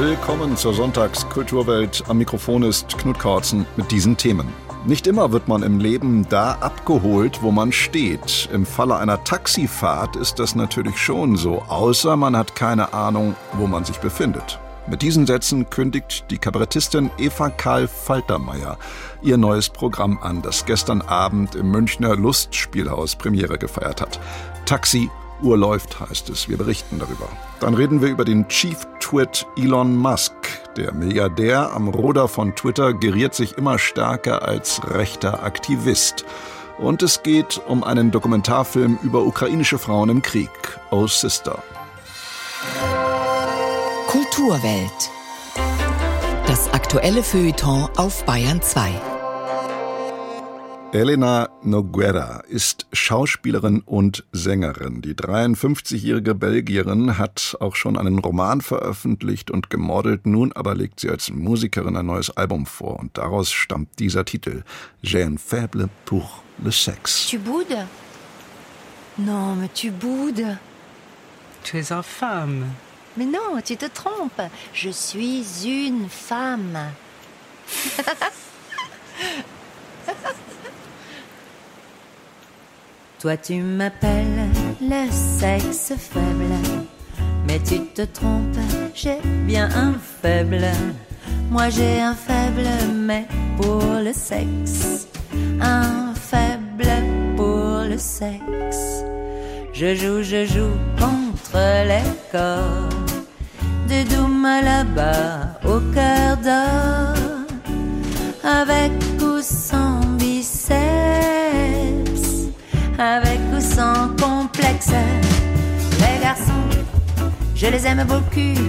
Willkommen zur Sonntagskulturwelt. Am Mikrofon ist Knut Korzen mit diesen Themen. Nicht immer wird man im Leben da abgeholt, wo man steht. Im Falle einer Taxifahrt ist das natürlich schon so, außer man hat keine Ahnung, wo man sich befindet. Mit diesen Sätzen kündigt die Kabarettistin Eva Karl Faltermeier ihr neues Programm an, das gestern Abend im Münchner Lustspielhaus Premiere gefeiert hat. Taxi Uhr läuft, heißt es. Wir berichten darüber. Dann reden wir über den Chief Twit Elon Musk. Der Milliardär am Ruder von Twitter geriert sich immer stärker als rechter Aktivist. Und es geht um einen Dokumentarfilm über ukrainische Frauen im Krieg, Oh Sister. Kulturwelt. Das aktuelle Feuilleton auf Bayern 2. Elena Noguera ist Schauspielerin und Sängerin. Die 53-jährige Belgierin hat auch schon einen Roman veröffentlicht und gemodelt. Nun aber legt sie als Musikerin ein neues Album vor und daraus stammt dieser Titel J'ai un faible pour le sexe. Tu boudes Non, mais tu boudes. Tu es une femme. Mais non, tu te trompes. Je suis une femme. Toi tu m'appelles le sexe faible, mais tu te trompes, j'ai bien un faible. Moi j'ai un faible, mais pour le sexe, un faible pour le sexe. Je joue, je joue contre les corps de Doom là-bas au cœur d'or, avec ou sans biceps avec ou sans complexe. Les garçons, je les aime beaucoup.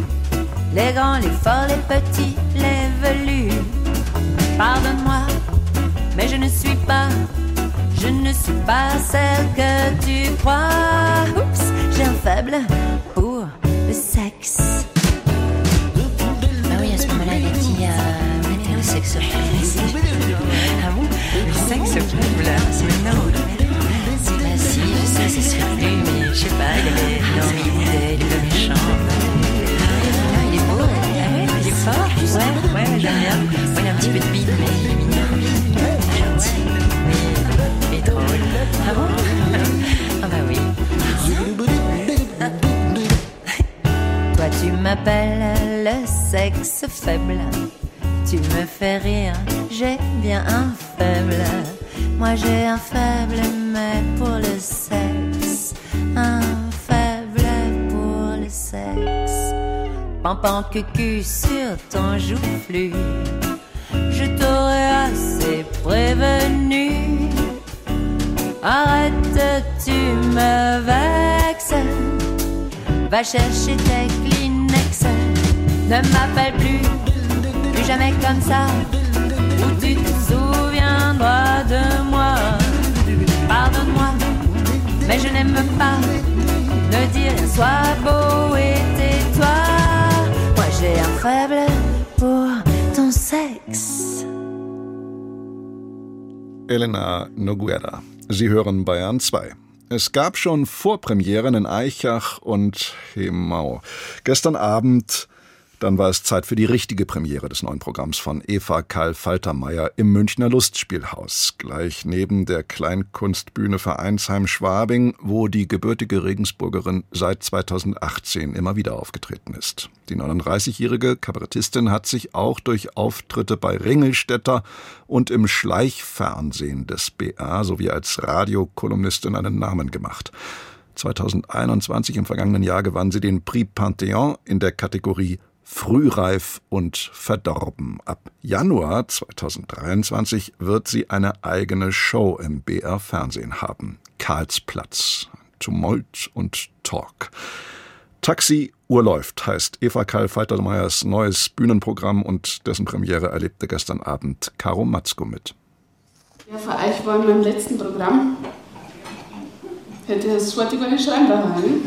Les grands, les forts, les petits, les velus. Pardonne-moi, mais je ne suis pas, je ne suis pas celle que tu crois. Oups, j'ai un faible pour le sexe. Ah oui, à ce moment-là, il dit euh, le sexe faible. Il a un petit peu de bide, mais il est mignon. Gentil, drôle. Ah bon? Ah bah oui. Toi tu m'appelles le sexe faible, tu me fais rire, j'ai bien un faible. Moi j'ai un faible, mais pour le sexe, Cucu sur ton joufflu, je t'aurais assez prévenu. Arrête, tu me vexes. Va chercher tes Kleenex. Ne m'appelle plus, plus jamais comme ça. Ou tu te souviendras de moi. Pardonne-moi, mais je n'aime pas. Ne dis rien, sois beau et tais-toi. J'ai un faible pour ton sexe. Elena Noguera. Sie hören Bayern 2. Es gab schon Vorpremieren in Eichach und Hemau. Gestern Abend dann war es Zeit für die richtige Premiere des neuen Programms von Eva Karl Faltermeier im Münchner Lustspielhaus, gleich neben der Kleinkunstbühne Vereinsheim Schwabing, wo die gebürtige Regensburgerin seit 2018 immer wieder aufgetreten ist. Die 39-jährige Kabarettistin hat sich auch durch Auftritte bei Ringelstädter und im Schleichfernsehen des BR sowie als Radiokolumnistin einen Namen gemacht. 2021 im vergangenen Jahr gewann sie den Prix Panthéon in der Kategorie frühreif und verdorben. Ab Januar 2023 wird sie eine eigene Show im BR Fernsehen haben. Karlsplatz. Tumult und Talk. Taxi Uhr läuft heißt Eva Karl Faltermeyers neues Bühnenprogramm und dessen Premiere erlebte gestern Abend Caro Matzko mit. Ja, für euch war in meinem letzten Programm hätte es heute gar nicht schreiben daheim.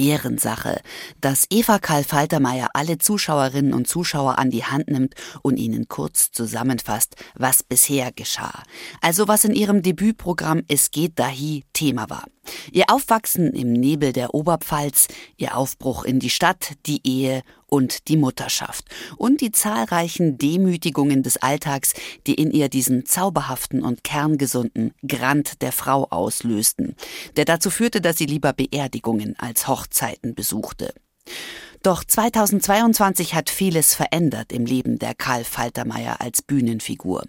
Ehrensache, dass Eva Karl Faltermeier alle Zuschauerinnen und Zuschauer an die Hand nimmt und ihnen kurz zusammenfasst, was bisher geschah. Also was in ihrem Debütprogramm Es geht dahi Thema war. Ihr Aufwachsen im Nebel der Oberpfalz, ihr Aufbruch in die Stadt, die Ehe und die Mutterschaft und die zahlreichen Demütigungen des Alltags, die in ihr diesen zauberhaften und kerngesunden Grant der Frau auslösten, der dazu führte, dass sie lieber Beerdigungen als Hochzeiten besuchte. Doch 2022 hat vieles verändert im Leben der Karl Faltermeier als Bühnenfigur.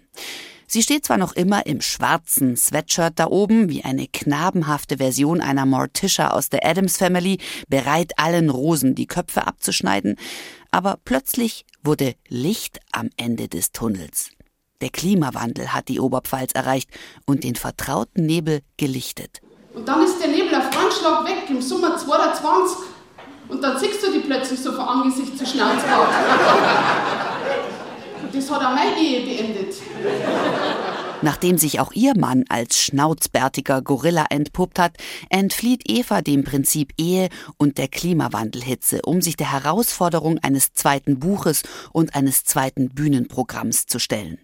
Sie steht zwar noch immer im schwarzen Sweatshirt da oben, wie eine knabenhafte Version einer Morticia aus der Adams Family, bereit allen Rosen die Köpfe abzuschneiden, aber plötzlich wurde Licht am Ende des Tunnels. Der Klimawandel hat die Oberpfalz erreicht und den vertrauten Nebel gelichtet. Und dann ist der Nebel auf einen Schlag weg im Sommer 2020. Und dann siehst du die plötzlich so von Angesicht zu Schnauze. Das hat auch meine Ehe beendet. Nachdem sich auch ihr Mann als schnauzbärtiger Gorilla entpuppt hat, entflieht Eva dem Prinzip Ehe und der Klimawandelhitze, um sich der Herausforderung eines zweiten Buches und eines zweiten Bühnenprogramms zu stellen.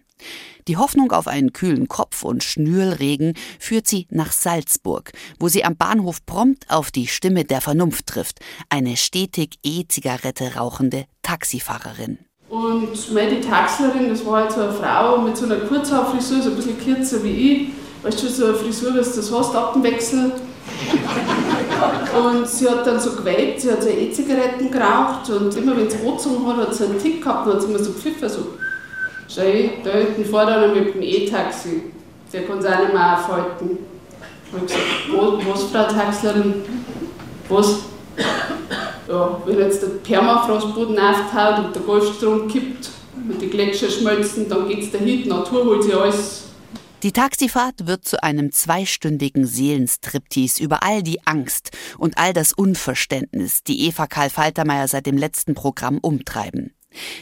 Die Hoffnung auf einen kühlen Kopf und Schnürlregen führt sie nach Salzburg, wo sie am Bahnhof prompt auf die Stimme der Vernunft trifft, eine stetig E-Zigarette rauchende Taxifahrerin. Und meine Taxlerin, das war halt so eine Frau mit so einer Kurzhaarfrisur, so ein bisschen kürzer wie ich. Weißt du, so eine Frisur, wie du das hast, ab dem Wechsel. Und sie hat dann so geweibt, sie hat so E-Zigaretten geraucht und immer wenn sie angezogen hat, hat sie einen Tick gehabt und hat sie immer so gepfiffen, so Schau, da hinten fährt einer mit dem E-Taxi. Der kann es auch nicht mehr aufhalten. Ich habe gesagt, was, Frau Taxlerin? Was? Ja, wenn jetzt der Permafrostboden auftaut und der Golfstrom kippt. Und die Gletscher schmelzen, dann geht es dahin, die Natur holt sich alles. Die Taxifahrt wird zu einem zweistündigen Seelenstriptease über all die Angst und all das Unverständnis, die Eva Karl Faltermeier seit dem letzten Programm umtreiben.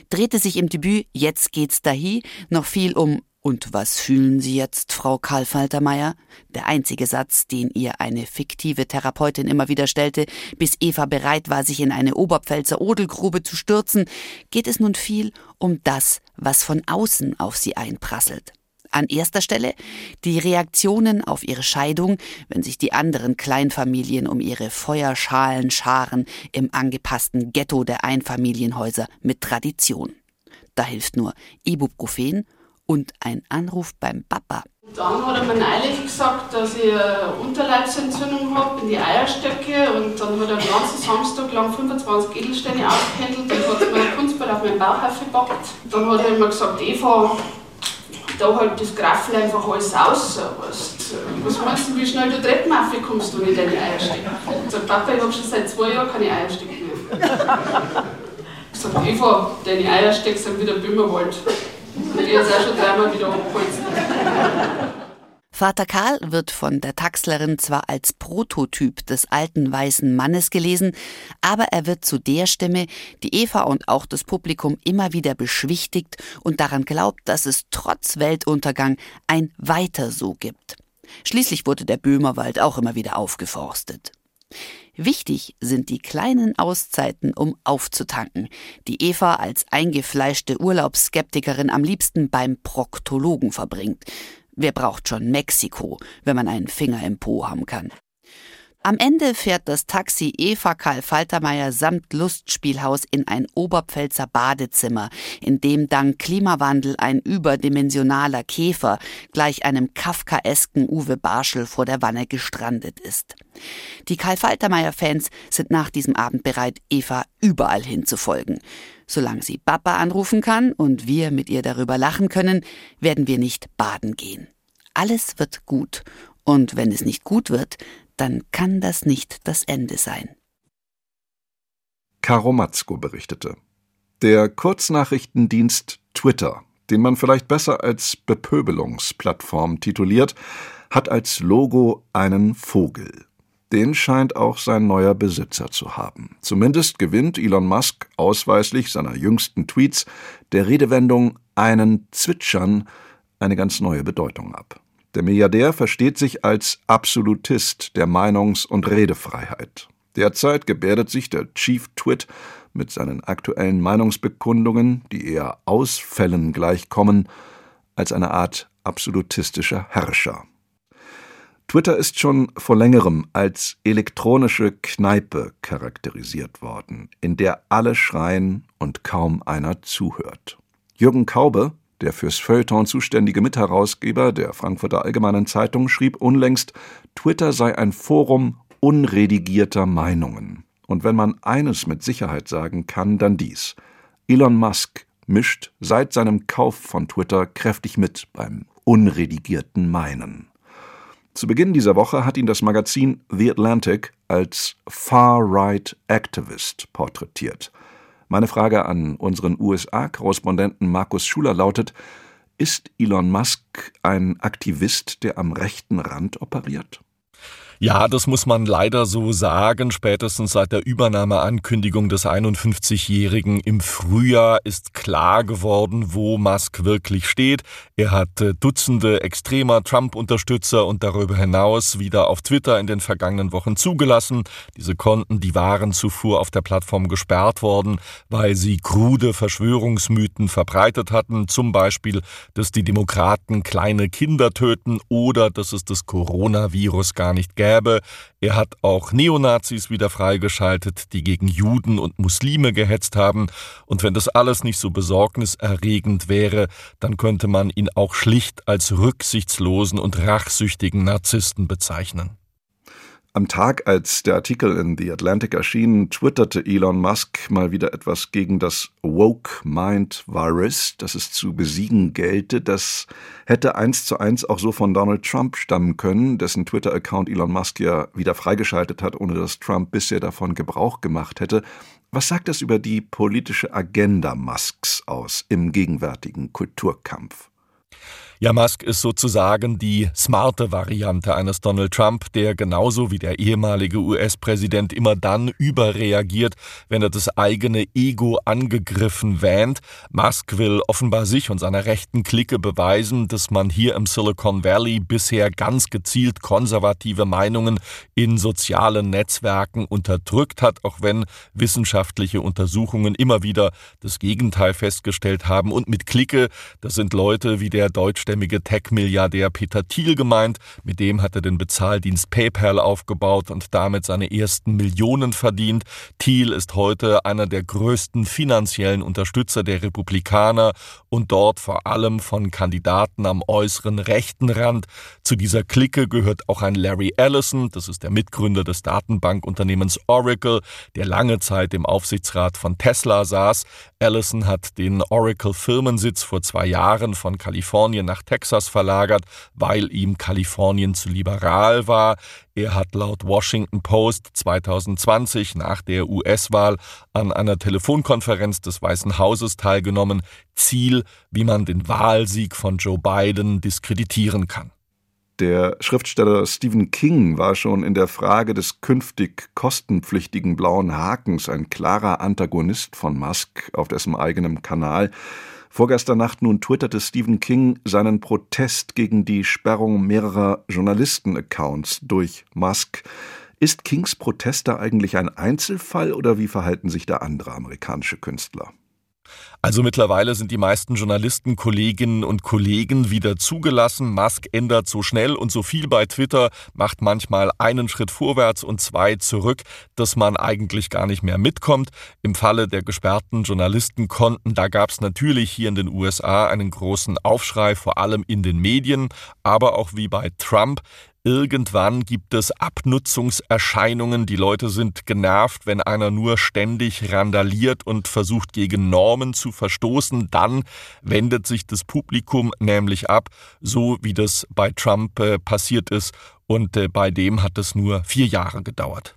Drehte sich im Debüt Jetzt geht's dahi noch viel um und was fühlen Sie jetzt, Frau Karl Faltermeier? Der einzige Satz, den ihr eine fiktive Therapeutin immer wieder stellte, bis Eva bereit war, sich in eine Oberpfälzer Odelgrube zu stürzen, geht es nun viel um das, was von außen auf sie einprasselt. An erster Stelle die Reaktionen auf ihre Scheidung, wenn sich die anderen Kleinfamilien um ihre Feuerschalen scharen im angepassten Ghetto der Einfamilienhäuser mit Tradition. Da hilft nur Ibuprofen und ein Anruf beim Papa. Dann hat er mir neulich gesagt, dass ich eine Unterleibsentzündung habe in die Eierstöcke und dann hat er den ganzen Samstag lang 25 Edelsteine ausgependelt und hat mir ein Kunstball auf meinen Bauch aufgepackt. Dann hat er immer gesagt, Eva, da halt das Graffel einfach alles aus. Weißt. Was meinst du, wie schnell du Treppen kommst, wenn ich deine Eier stecke? Ich sag, Papa, ich habe schon seit zwei Jahren keine Eierstecke mehr. Ich sag, Eva, deine Eierstecke sind wieder Böhmerwald. Vater Karl wird von der Taxlerin zwar als Prototyp des alten weißen Mannes gelesen, aber er wird zu der Stimme, die Eva und auch das Publikum immer wieder beschwichtigt und daran glaubt, dass es trotz Weltuntergang ein Weiter so gibt. Schließlich wurde der Böhmerwald auch immer wieder aufgeforstet. Wichtig sind die kleinen Auszeiten, um aufzutanken, die Eva als eingefleischte Urlaubsskeptikerin am liebsten beim Proktologen verbringt. Wer braucht schon Mexiko, wenn man einen Finger im Po haben kann? Am Ende fährt das Taxi Eva Karl Faltermeier samt Lustspielhaus in ein Oberpfälzer Badezimmer, in dem dank Klimawandel ein überdimensionaler Käfer gleich einem kafkaesken Uwe Barschel vor der Wanne gestrandet ist. Die Karl Faltermeier Fans sind nach diesem Abend bereit, Eva überall hinzufolgen. Solange sie Papa anrufen kann und wir mit ihr darüber lachen können, werden wir nicht baden gehen. Alles wird gut. Und wenn es nicht gut wird, dann kann das nicht das Ende sein. Karo Matzko berichtete. Der Kurznachrichtendienst Twitter, den man vielleicht besser als Bepöbelungsplattform tituliert, hat als Logo einen Vogel. Den scheint auch sein neuer Besitzer zu haben. Zumindest gewinnt Elon Musk ausweislich seiner jüngsten Tweets der Redewendung einen Zwitschern eine ganz neue Bedeutung ab. Der Milliardär versteht sich als Absolutist der Meinungs- und Redefreiheit. Derzeit gebärdet sich der Chief Twit mit seinen aktuellen Meinungsbekundungen, die eher Ausfällen gleichkommen, als eine Art absolutistischer Herrscher. Twitter ist schon vor längerem als elektronische Kneipe charakterisiert worden, in der alle schreien und kaum einer zuhört. Jürgen Kaube, der fürs Feuilleton zuständige Mitherausgeber der Frankfurter Allgemeinen Zeitung, schrieb unlängst, Twitter sei ein Forum unredigierter Meinungen. Und wenn man eines mit Sicherheit sagen kann, dann dies. Elon Musk mischt seit seinem Kauf von Twitter kräftig mit beim unredigierten Meinen. Zu Beginn dieser Woche hat ihn das Magazin The Atlantic als Far-Right Activist porträtiert. Meine Frage an unseren USA-Korrespondenten Markus Schuler lautet: Ist Elon Musk ein Aktivist, der am rechten Rand operiert? Ja, das muss man leider so sagen. Spätestens seit der Übernahmeankündigung des 51-Jährigen im Frühjahr ist klar geworden, wo Musk wirklich steht. Er hat äh, Dutzende extremer Trump-Unterstützer und darüber hinaus wieder auf Twitter in den vergangenen Wochen zugelassen. Diese Konten, die waren zuvor auf der Plattform gesperrt worden, weil sie krude Verschwörungsmythen verbreitet hatten. Zum Beispiel, dass die Demokraten kleine Kinder töten oder dass es das Coronavirus gar nicht gäbe gäbe. Er hat auch Neonazis wieder freigeschaltet, die gegen Juden und Muslime gehetzt haben. Und wenn das alles nicht so besorgniserregend wäre, dann könnte man ihn auch schlicht als rücksichtslosen und rachsüchtigen Narzissten bezeichnen. Am Tag, als der Artikel in The Atlantic erschien, twitterte Elon Musk mal wieder etwas gegen das Woke Mind Virus, das es zu besiegen gelte. Das hätte eins zu eins auch so von Donald Trump stammen können, dessen Twitter-Account Elon Musk ja wieder freigeschaltet hat, ohne dass Trump bisher davon Gebrauch gemacht hätte. Was sagt das über die politische Agenda Musks aus im gegenwärtigen Kulturkampf? Ja, Musk ist sozusagen die smarte Variante eines Donald Trump, der genauso wie der ehemalige US-Präsident immer dann überreagiert, wenn er das eigene Ego angegriffen wähnt. Musk will offenbar sich und seiner rechten Clique beweisen, dass man hier im Silicon Valley bisher ganz gezielt konservative Meinungen in sozialen Netzwerken unterdrückt hat, auch wenn wissenschaftliche Untersuchungen immer wieder das Gegenteil festgestellt haben. Und mit Clique, das sind Leute wie der deutsche deutschstämmige Tech-Milliardär Peter Thiel gemeint. Mit dem hat er den Bezahldienst PayPal aufgebaut und damit seine ersten Millionen verdient. Thiel ist heute einer der größten finanziellen Unterstützer der Republikaner und dort vor allem von Kandidaten am äußeren rechten Rand. Zu dieser Clique gehört auch ein Larry Ellison, das ist der Mitgründer des Datenbankunternehmens Oracle, der lange Zeit im Aufsichtsrat von Tesla saß. Ellison hat den Oracle-Firmensitz vor zwei Jahren von Kalifornien nach Texas verlagert, weil ihm Kalifornien zu liberal war. Er hat laut Washington Post 2020 nach der US-Wahl an einer Telefonkonferenz des Weißen Hauses teilgenommen. Ziel, wie man den Wahlsieg von Joe Biden diskreditieren kann. Der Schriftsteller Stephen King war schon in der Frage des künftig kostenpflichtigen blauen Hakens ein klarer Antagonist von Musk auf dessen eigenem Kanal. Vorgestern Nacht nun twitterte Stephen King seinen Protest gegen die Sperrung mehrerer Journalisten-Accounts durch Musk. Ist Kings Protest da eigentlich ein Einzelfall oder wie verhalten sich da andere amerikanische Künstler? Also mittlerweile sind die meisten Journalisten, Kolleginnen und Kollegen wieder zugelassen. Musk ändert so schnell und so viel bei Twitter, macht manchmal einen Schritt vorwärts und zwei zurück, dass man eigentlich gar nicht mehr mitkommt. Im Falle der gesperrten Journalistenkonten, da gab es natürlich hier in den USA einen großen Aufschrei, vor allem in den Medien, aber auch wie bei Trump Irgendwann gibt es Abnutzungserscheinungen. Die Leute sind genervt, wenn einer nur ständig randaliert und versucht gegen Normen zu verstoßen. Dann wendet sich das Publikum nämlich ab, so wie das bei Trump äh, passiert ist. Und äh, bei dem hat es nur vier Jahre gedauert.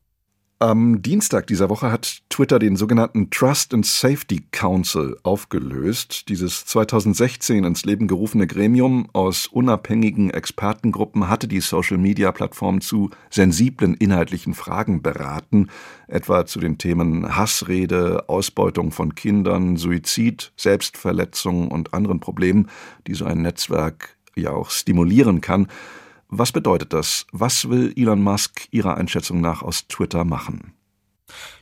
Am Dienstag dieser Woche hat Twitter den sogenannten Trust and Safety Council aufgelöst. Dieses 2016 ins Leben gerufene Gremium aus unabhängigen Expertengruppen hatte die Social-Media-Plattform zu sensiblen inhaltlichen Fragen beraten, etwa zu den Themen Hassrede, Ausbeutung von Kindern, Suizid, Selbstverletzung und anderen Problemen, die so ein Netzwerk ja auch stimulieren kann. Was bedeutet das? Was will Elon Musk Ihrer Einschätzung nach aus Twitter machen?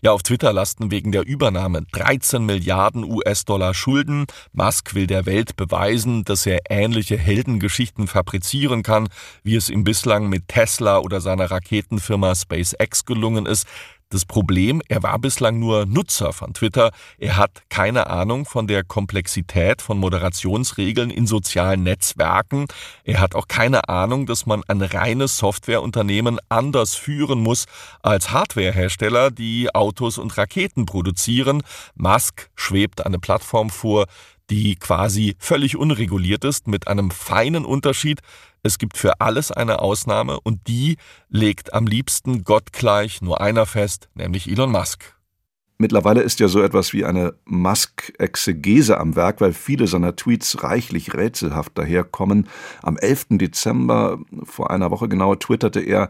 Ja, auf Twitter lasten wegen der Übernahme 13 Milliarden US-Dollar Schulden. Musk will der Welt beweisen, dass er ähnliche Heldengeschichten fabrizieren kann, wie es ihm bislang mit Tesla oder seiner Raketenfirma SpaceX gelungen ist. Das Problem, er war bislang nur Nutzer von Twitter. Er hat keine Ahnung von der Komplexität von Moderationsregeln in sozialen Netzwerken. Er hat auch keine Ahnung, dass man ein reines Softwareunternehmen anders führen muss als Hardwarehersteller, die Autos und Raketen produzieren. Musk schwebt eine Plattform vor, die quasi völlig unreguliert ist, mit einem feinen Unterschied. Es gibt für alles eine Ausnahme und die legt am liebsten gottgleich nur einer fest, nämlich Elon Musk. Mittlerweile ist ja so etwas wie eine Musk-Exegese am Werk, weil viele seiner Tweets reichlich rätselhaft daherkommen. Am 11. Dezember, vor einer Woche genau, twitterte er,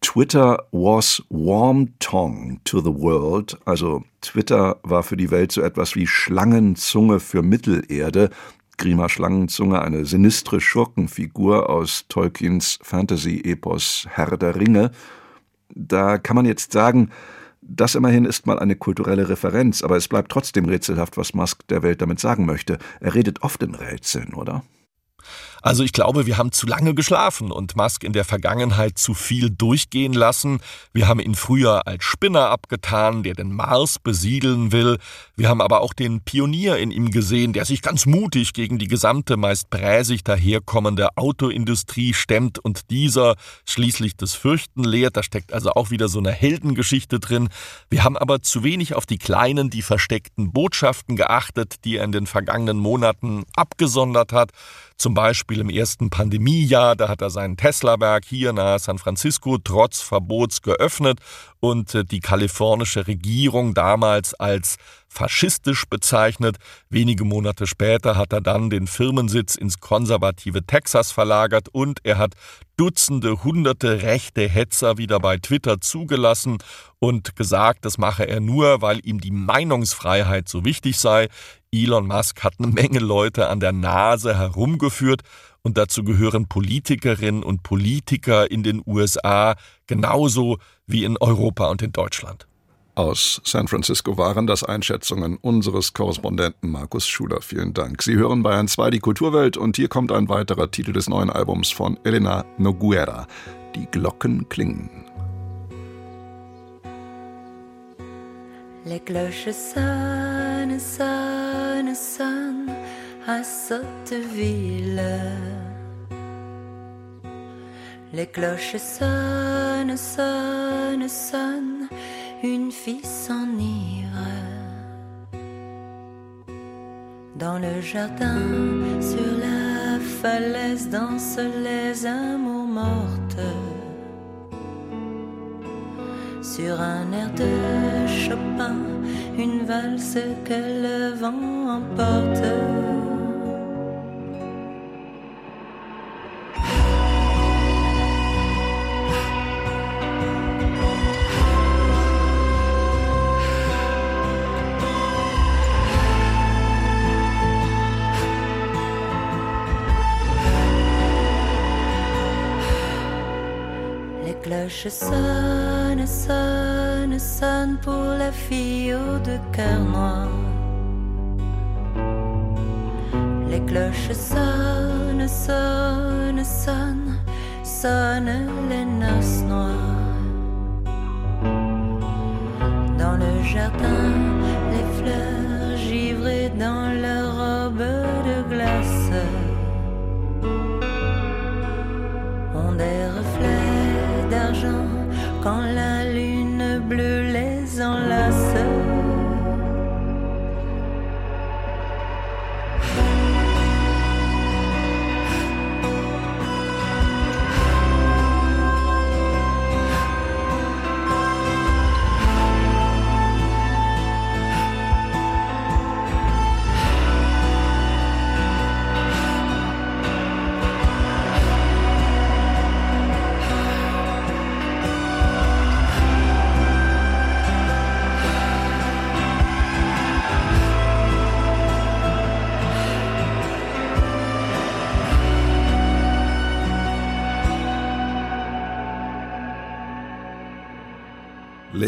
Twitter was warm tongue to the world, also Twitter war für die Welt so etwas wie Schlangenzunge für Mittelerde. Grima Schlangenzunge, eine sinistre Schurkenfigur aus Tolkiens Fantasy-Epos Herr der Ringe. Da kann man jetzt sagen, das immerhin ist mal eine kulturelle Referenz, aber es bleibt trotzdem rätselhaft, was Musk der Welt damit sagen möchte. Er redet oft in Rätseln, oder? Also ich glaube, wir haben zu lange geschlafen und Musk in der Vergangenheit zu viel durchgehen lassen. Wir haben ihn früher als Spinner abgetan, der den Mars besiedeln will. Wir haben aber auch den Pionier in ihm gesehen, der sich ganz mutig gegen die gesamte, meist bräsig daherkommende Autoindustrie stemmt und dieser schließlich das Fürchten lehrt. Da steckt also auch wieder so eine Heldengeschichte drin. Wir haben aber zu wenig auf die kleinen, die versteckten Botschaften geachtet, die er in den vergangenen Monaten abgesondert hat. Zum Beispiel im ersten Pandemiejahr, da hat er sein Tesla-Werk hier nahe San Francisco trotz Verbots geöffnet und äh, die kalifornische Regierung damals als faschistisch bezeichnet. Wenige Monate später hat er dann den Firmensitz ins konservative Texas verlagert und er hat Dutzende, hunderte rechte Hetzer wieder bei Twitter zugelassen und gesagt, das mache er nur, weil ihm die Meinungsfreiheit so wichtig sei. Elon Musk hat eine Menge Leute an der Nase herumgeführt und dazu gehören Politikerinnen und Politiker in den USA genauso wie in Europa und in Deutschland. Aus San Francisco waren das Einschätzungen unseres Korrespondenten Markus Schuler. Vielen Dank. Sie hören Bayern 2 die Kulturwelt und hier kommt ein weiterer Titel des neuen Albums von Elena Noguera. Die Glocken klingen. Les cloches sonnent, sonnent, sonnent à Sotteville. Les cloches sonnent, sonnent, sonnent, une fille s'enivre. Dans le jardin, sur la falaise, dansent les amours mortes sur un air de Chopin, une valse que le vent emporte. Les cloches sonnent, sonnent, sonnent pour la fille aux deux cœurs noirs. Les cloches sonnent, sonnent, sonnent, sonnent les noces noires. Dans le jardin, les fleurs les enlace.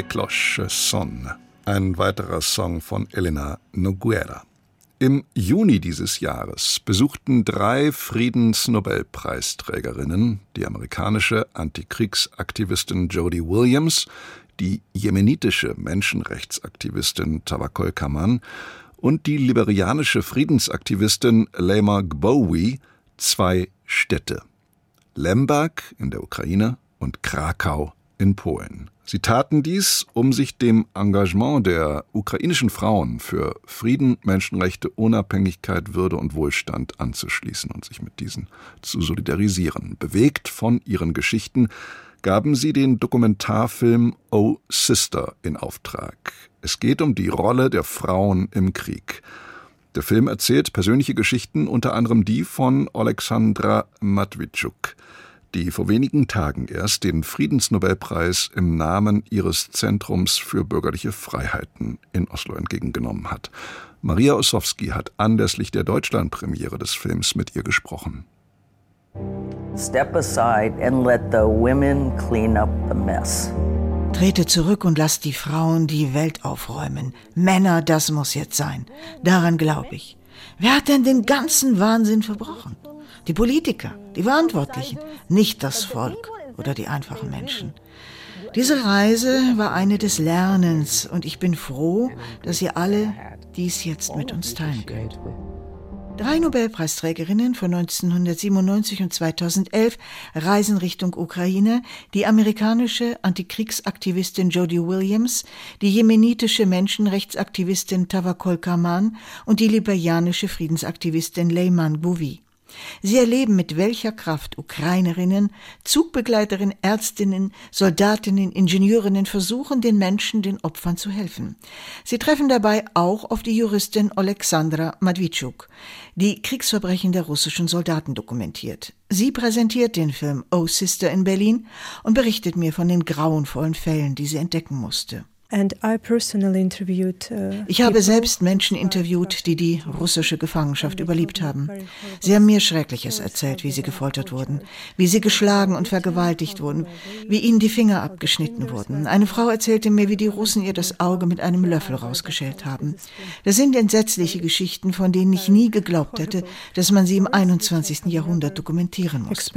Les Cloches Sonne, ein weiterer Song von Elena Noguera. Im Juni dieses Jahres besuchten drei Friedensnobelpreisträgerinnen, die amerikanische Antikriegsaktivistin Jodie Williams, die jemenitische Menschenrechtsaktivistin Tawakkol Kaman und die liberianische Friedensaktivistin Lema Gbowi zwei Städte. Lemberg in der Ukraine und Krakau in Polen. Sie taten dies, um sich dem Engagement der ukrainischen Frauen für Frieden, Menschenrechte, Unabhängigkeit, Würde und Wohlstand anzuschließen und sich mit diesen zu solidarisieren. Bewegt von ihren Geschichten gaben sie den Dokumentarfilm Oh Sister in Auftrag. Es geht um die Rolle der Frauen im Krieg. Der Film erzählt persönliche Geschichten, unter anderem die von Alexandra Matwitschuk die vor wenigen Tagen erst den Friedensnobelpreis im Namen ihres Zentrums für bürgerliche Freiheiten in Oslo entgegengenommen hat. Maria Ossowski hat anlässlich der Deutschlandpremiere des Films mit ihr gesprochen. Step aside and let the women clean up the mess. Trete zurück und lasst die Frauen die Welt aufräumen. Männer, das muss jetzt sein. Daran glaube ich. Wer hat denn den ganzen Wahnsinn verbrochen? Die Politiker, die Verantwortlichen, nicht das Volk oder die einfachen Menschen. Diese Reise war eine des Lernens und ich bin froh, dass ihr alle dies jetzt mit uns teilen könnt. Drei Nobelpreisträgerinnen von 1997 und 2011 reisen Richtung Ukraine, die amerikanische Antikriegsaktivistin Jodie Williams, die jemenitische Menschenrechtsaktivistin Tawakol Kaman und die liberianische Friedensaktivistin Leyman Bouvi. Sie erleben, mit welcher Kraft Ukrainerinnen, Zugbegleiterinnen, Ärztinnen, Soldatinnen, Ingenieurinnen versuchen, den Menschen, den Opfern zu helfen. Sie treffen dabei auch auf die Juristin Alexandra Madwitschuk, die Kriegsverbrechen der russischen Soldaten dokumentiert. Sie präsentiert den Film Oh Sister in Berlin und berichtet mir von den grauenvollen Fällen, die sie entdecken musste. Uh, ich habe selbst Menschen interviewt, die die russische Gefangenschaft überlebt haben. Sie haben mir Schreckliches erzählt, wie sie gefoltert wurden, wie sie geschlagen und vergewaltigt wurden, wie ihnen die Finger abgeschnitten wurden. Eine Frau erzählte mir, wie die Russen ihr das Auge mit einem Löffel rausgeschält haben. Das sind entsetzliche Geschichten, von denen ich nie geglaubt hätte, dass man sie im 21. Jahrhundert dokumentieren muss.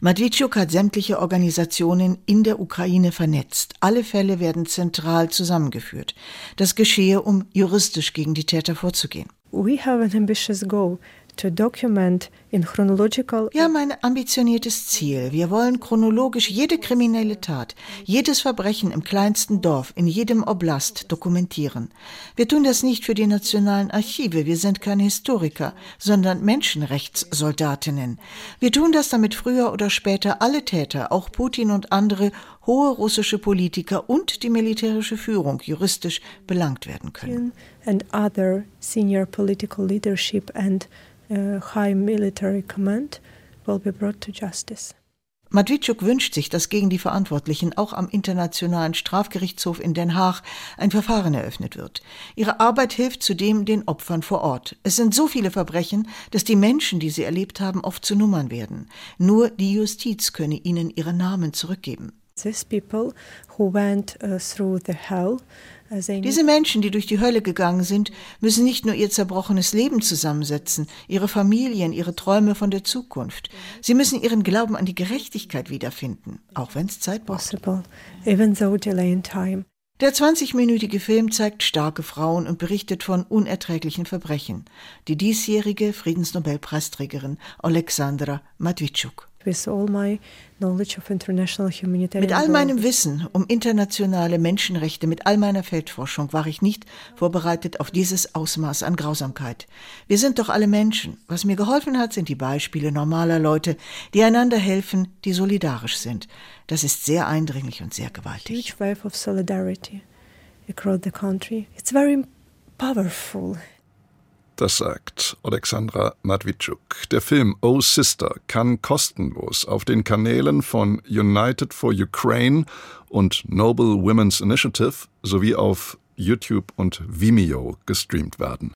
Madwitschuk hat sämtliche sämtliche Organisationen in der Ukraine vernetzt. Alle Fälle werden zentral zusammengeführt. Das geschehe, um juristisch gegen die Täter vorzugehen. We have an ambitious goal to document in chronological Wir haben ein ambitioniertes Ziel. Wir wollen chronologisch jede kriminelle Tat, jedes Verbrechen im kleinsten Dorf, in jedem Oblast dokumentieren. Wir tun das nicht für die nationalen Archive. Wir sind keine Historiker, sondern Menschenrechtssoldatinnen. Wir tun das, damit früher oder später alle Täter, auch Putin und andere hohe russische Politiker und die militärische Führung juristisch belangt werden können. And other senior political leadership and uh, high military command will be brought to justice. Madwitschuk wünscht sich, dass gegen die Verantwortlichen auch am Internationalen Strafgerichtshof in Den Haag ein Verfahren eröffnet wird. Ihre Arbeit hilft zudem den Opfern vor Ort. Es sind so viele Verbrechen, dass die Menschen, die sie erlebt haben, oft zu Nummern werden. Nur die Justiz könne ihnen ihre Namen zurückgeben. These people who went uh, through the hell diese Menschen, die durch die Hölle gegangen sind, müssen nicht nur ihr zerbrochenes Leben zusammensetzen, ihre Familien, ihre Träume von der Zukunft. Sie müssen ihren Glauben an die Gerechtigkeit wiederfinden, auch wenn es Zeit braucht. Der 20-minütige Film zeigt starke Frauen und berichtet von unerträglichen Verbrechen. Die diesjährige Friedensnobelpreisträgerin Alexandra Matwitschuk. Mit all meinem Wissen um internationale Menschenrechte, mit all meiner Feldforschung war ich nicht vorbereitet auf dieses Ausmaß an Grausamkeit. Wir sind doch alle Menschen. Was mir geholfen hat, sind die Beispiele normaler Leute, die einander helfen, die solidarisch sind. Das ist sehr eindringlich und sehr gewaltig. Huge wave of solidarity across the country. It's very powerful. Das sagt Alexandra Matwitschuk. Der Film Oh Sister kann kostenlos auf den Kanälen von United for Ukraine und Noble Women's Initiative sowie auf YouTube und Vimeo gestreamt werden.